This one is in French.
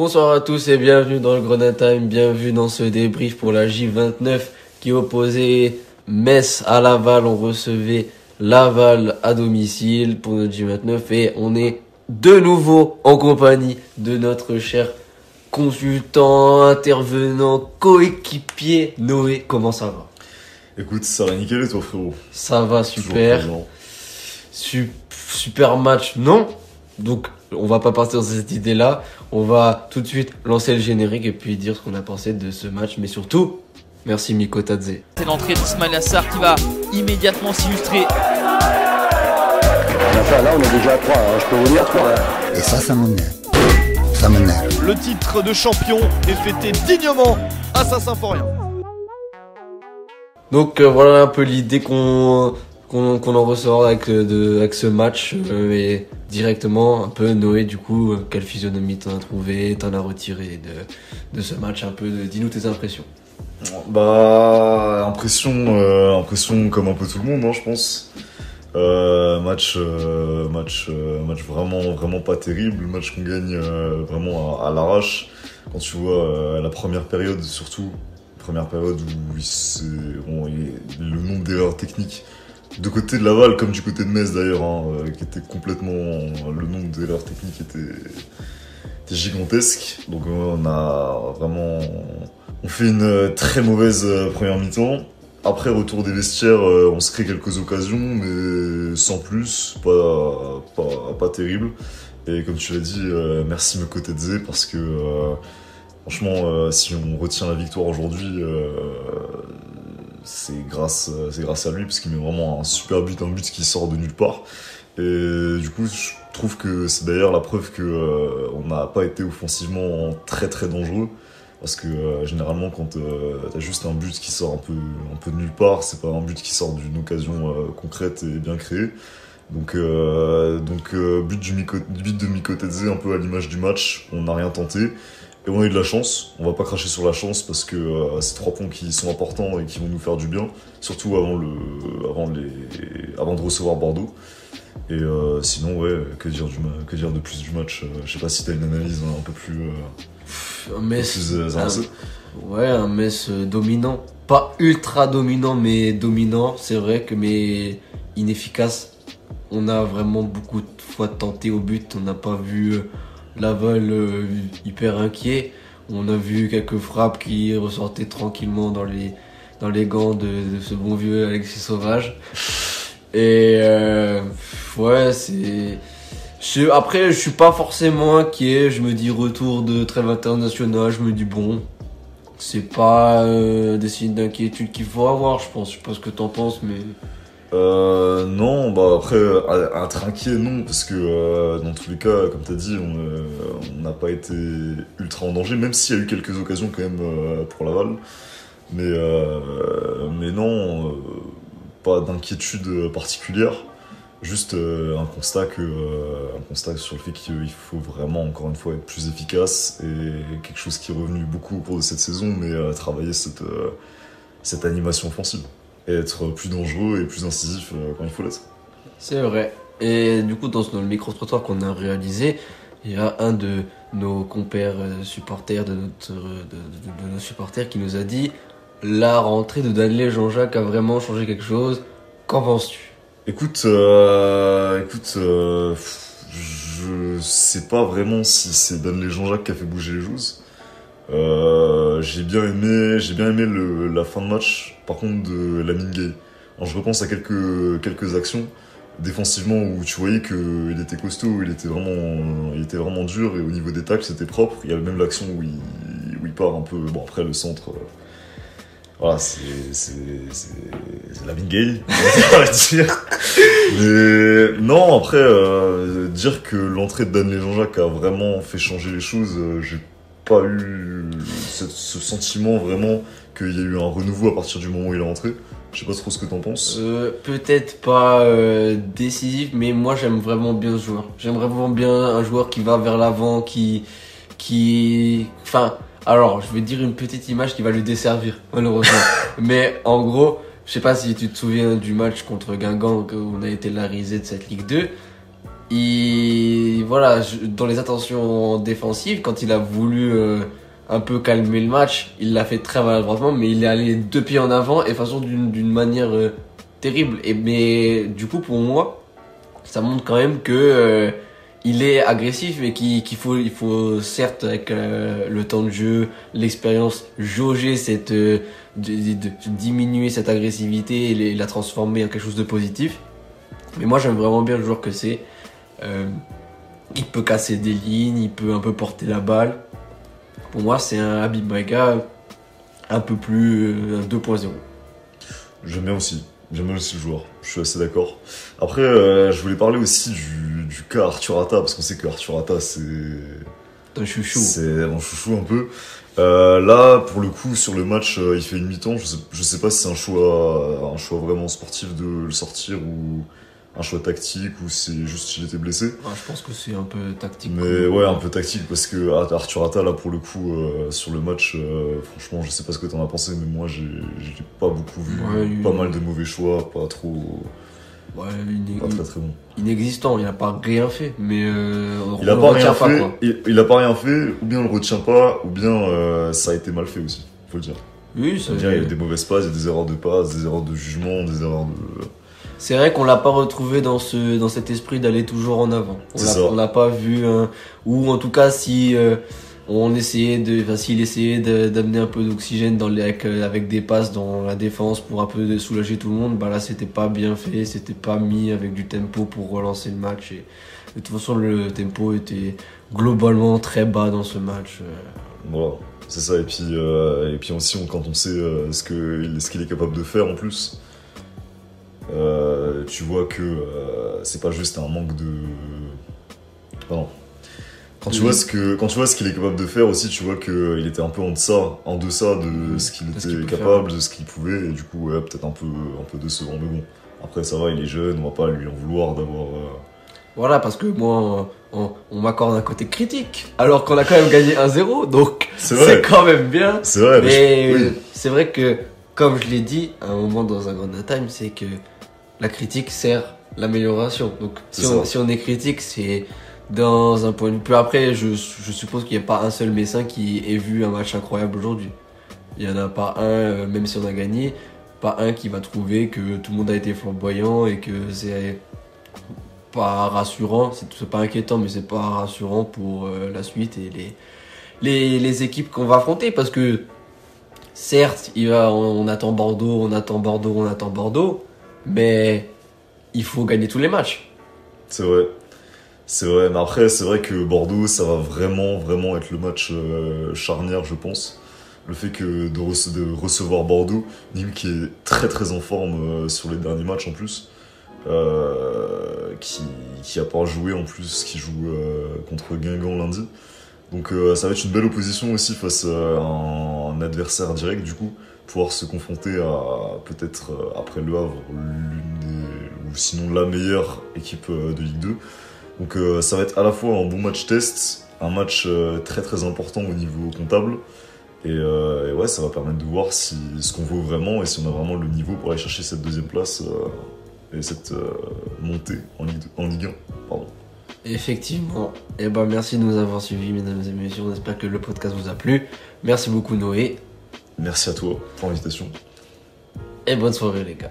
Bonsoir à tous et bienvenue dans le Grenade Time, bienvenue dans ce débrief pour la J29 qui opposait Metz à Laval. On recevait Laval à domicile pour notre J29 et on est de nouveau en compagnie de notre cher consultant, intervenant, coéquipier Noé. Comment ça va? Écoute, ça va nickel et toi frérot? Ça va super. Sup- super match, non? Donc on va pas partir dans cette idée-là. On va tout de suite lancer le générique et puis dire ce qu'on a pensé de ce match. Mais surtout, merci Miko Tadze. C'est l'entrée d'Ismail Assar qui va immédiatement s'illustrer. Enfin, là, on est déjà à 3, je peux vous dire 3. Et ça, ça m'énerve. Ça m'énerve. Le titre de champion est fêté dignement à Saint-Symphorien. Donc euh, voilà un peu l'idée qu'on qu'on en ressort avec, euh, de, avec ce match. euh, et directement, un peu Noé, du coup, euh, quelle physionomie t'en as trouvé, t'en as retiré de, de ce match un peu Dis-nous tes impressions. Bah, impression, euh, impression comme un peu tout le monde, hein, je pense. Euh, match, euh, match, euh, match vraiment, vraiment pas terrible. Match qu'on gagne euh, vraiment à, à l'arrache. Quand tu vois euh, la première période, surtout, première période où il s'est- bon, il- le nombre d'erreurs techniques de côté de Laval comme du côté de Metz d'ailleurs, hein, euh, qui était complètement, le nombre d'erreurs techniques était, était gigantesque. Donc euh, on a vraiment, on fait une euh, très mauvaise première mi-temps. Après, retour des vestiaires, on se crée quelques occasions, mais sans plus, pas, pas, pas terrible. Et comme tu l'as dit, merci Meko Tedze, parce que franchement, si on retient la victoire aujourd'hui, c'est grâce, c'est grâce à lui, parce qu'il met vraiment un super but, un but qui sort de nulle part. Et du coup, je trouve que c'est d'ailleurs la preuve que euh, on n'a pas été offensivement très très dangereux. Parce que euh, généralement, quand euh, t'as juste un but qui sort un peu, un peu de nulle part, c'est pas un but qui sort d'une occasion euh, concrète et bien créée. Donc, euh, donc euh, but, but de Miko Tedze, un peu à l'image du match, on n'a rien tenté. Et on a eu de la chance, on va pas cracher sur la chance parce que euh, c'est trois points qui sont importants et qui vont nous faire du bien, surtout avant, le, avant, les, avant de recevoir Bordeaux. Et euh, sinon, ouais, que dire, du, que dire de plus du match euh, Je sais pas si t'as une analyse hein, un peu plus, Un Metz, plus un-. Ouais, un Metz dominant. Pas ultra dominant, mais dominant. C'est vrai que, mais inefficace. On a vraiment beaucoup de fois tenté au but. On n'a pas vu Laval euh, hyper inquiet. On a vu quelques frappes qui ressortaient tranquillement dans les, gants de, ce bon vieux Alexis Sauvage. Et euh, ouais, c'est. après, je suis pas forcément inquiet. Je me dis retour de trêve international. Je me dis bon, c'est pas euh, des signes d'inquiétude qu'il faut avoir, je pense. Je sais pas ce que t'en penses, mais. Euh, non, bah après, à- être inquiet, non, parce que euh, dans tous les cas, comme t'as dit, on euh, on n'a pas été ultra en danger, même s'il y a eu quelques occasions quand même euh, pour Laval. Mais, euh, mais non, euh, pas d'inquiétude particulière. Juste euh, un constat que euh, un constat sur le fait qu'il faut vraiment encore une fois être plus efficace et quelque chose qui est revenu beaucoup au cours de cette saison, mais euh, travailler cette euh, cette animation offensive et être plus dangereux et plus incisif euh, quand il faut l'être. C'est vrai. Et du coup, dans, le micro-trottoir qu'on a réalisé, il y a un de nos compères euh, supporters, de, notre, euh, de, de- de nos supporters, qui nous a dit La rentrée de Daniel Jean-Jacques a vraiment changé quelque chose. Qu'en penses-tu? Écoute, euh, écoute, euh, je sais pas vraiment si c'est Dan les Jean-Jacques qui a fait bouger les choses. Euh, j'ai bien aimé, j'ai bien aimé la fin de match. Par contre, de Lamine Gay. Je repense à quelques quelques actions défensivement où tu voyais que il était costaud, il était vraiment, il était vraiment dur et au niveau des tacles c'était propre. Il y a même l'action où il, part un peu. Bon après le centre. euh, voilà, c'est c'est Gay, on dire. Non, après, euh, dire que l'entrée de Dan Jean-Jacques a vraiment fait changer les choses, j'ai pas eu ce, ce sentiment vraiment qu'il y a eu un renouveau à partir du moment où il est rentré. Je sais pas trop ce que t'en penses. Euh, Peut-être pas euh, décisif, mais moi j'aime vraiment bien ce joueur. J'aime vraiment bien un joueur qui va vers l'avant, qui, qui, enfin, alors je vais dire une petite image qui va lui desservir malheureusement. mais en gros, je sais pas si tu te souviens du match contre Guingamp où on a été la risée de cette Ligue 2. il, voilà, je- dans les attentions défensives, quand il a voulu euh, un peu calmer le match, il l'a fait très maladroitement, mais il est allé deux pieds en avant et façon d'une manière euh, terrible. Et mais du coup, pour moi, ça montre quand même que euh, il est agressif, mais qu'il qu'il faut, il faut certes avec euh, le temps de jeu, l'expérience, jauger cette, de, de- diminuer cette agressivité et la transformer en quelque chose de positif. Mais moi, j'aime vraiment bien le joueur que c'est. Il peut casser des lignes, il peut un peu porter la balle. Pour moi, c'est un Habib Maïga un peu plus euh, 2.0. J'aime bien aussi. J'aime bien aussi le joueur. Je suis assez d'accord. Après, euh, je voulais parler aussi du, du cas Arthur Atta, parce qu'on sait que Arthur Atta, c'est. Un chouchou. C'est mon chouchou un peu. Euh, là, pour le coup, sur le match, euh, il fait une mi-temps. Je sais, je sais pas si c'est un choix, un choix vraiment sportif de le sortir ou un choix tactique ou c'est juste qu'il était blessé. Ah, je pense que c'est un peu tactique. Mais ouais, un peu tactique parce que Arthur Atta, là, pour le coup, euh, sur le match, euh, franchement, je sais pas ce que t'en as pensé, mais moi, j'ai pas beaucoup vu. Ouais, pas mal de mauvais choix, pas trop. Ouais, Pas très très bon. inexistant, il a pas rien fait. Mais euh, on Il a pas rien fait, quoi. il, il a pas rien fait, ou bien on le retient pas, ou bien euh, ça a été mal fait aussi, faut le dire. Oui, ça- il y a eu des mauvaises passes, il y a des erreurs de passe, des erreurs de jugement, des erreurs de. C'est vrai qu'on l'a pas retrouvé dans ce dans cet esprit d'aller toujours en avant. On C'est l'a ça. on l'a pas vu hein. ou en tout cas si euh, on essayait de enfin s'il essayait d'amener un peu d'oxygène dans les avec, euh, avec des passes dans la défense pour un peu soulager tout le monde, bah là c'était pas bien fait, c'était pas mis avec du tempo pour relancer le match et de toute façon le tempo était globalement très bas dans ce match. euh. Voilà, c'est ça. Et puis, euh, et puis aussi, on- quand on sait euh, ce que ce qu'il est capable de faire en plus, euh, tu vois que euh, c'est pas juste un manque de. Pardon. Quand tu Oui. vois ce que quand tu vois ce qu'il est capable de faire aussi, tu vois que il était un peu en deçà, en deçà de ce qu'il était qu'il capable, de ce qu'il pouvait, et du coup, ouais, peut-être un peu un peu décevant, mais bon. Après, ça va, il est jeune, on va pas lui en vouloir d'avoir. euh, Voilà parce que moi on, on m'accorde un côté critique alors qu'on a quand même gagné 1-0 donc C'est quand même bien. C'est vrai, mais Mais je- oui. euh, c'est vrai que, comme je l'ai dit à un moment dans un Grand Time, c'est que la critique sert l'amélioration. Donc si on, ça. si on est critique, c'est dans un point de vue. Puis après, je, je suppose qu'il n'y a pas un seul médecin qui ait vu un match incroyable aujourd'hui. Il n'y en a pas un, euh, même si on a gagné, pas un qui va trouver que tout le monde a été flamboyant et que c'est pas rassurant. C'est pas inquiétant, mais c'est pas rassurant pour euh, la suite et les, les, les équipes qu'on va affronter parce que certes, il va, on, on attend Bordeaux, on attend Bordeaux, on attend Bordeaux, mais il faut gagner tous les matchs. C'est vrai. C'est vrai, mais après, c'est vrai que Bordeaux, ça va vraiment, vraiment être le match euh, charnière, je pense. Le fait que de, rece- de recevoir Bordeaux, Nîmes qui est très très en forme euh, sur les derniers matchs en plus, euh, qui, qui a pas joué en plus, qui joue contre Guingamp lundi. Donc ça va être une belle opposition aussi face à un adversaire direct du coup, pouvoir se confronter à peut-être euh, après Le Havre l'une ou sinon la meilleure équipe euh, de Ligue 2. Donc euh, ça va être à la fois un bon match test, un match très très important au niveau comptable. Et, ouais, ça va permettre de voir si ce qu'on vaut vraiment et si on a vraiment le niveau pour aller chercher cette deuxième place et cette montée en Ligue, en Ligue 1. Pardon. Effectivement. Et ben merci de nous avoir suivis, mesdames et messieurs. On espère que le podcast vous a plu. Merci beaucoup Noé Merci à toi pour l'invitation. et bonne soirée les gars.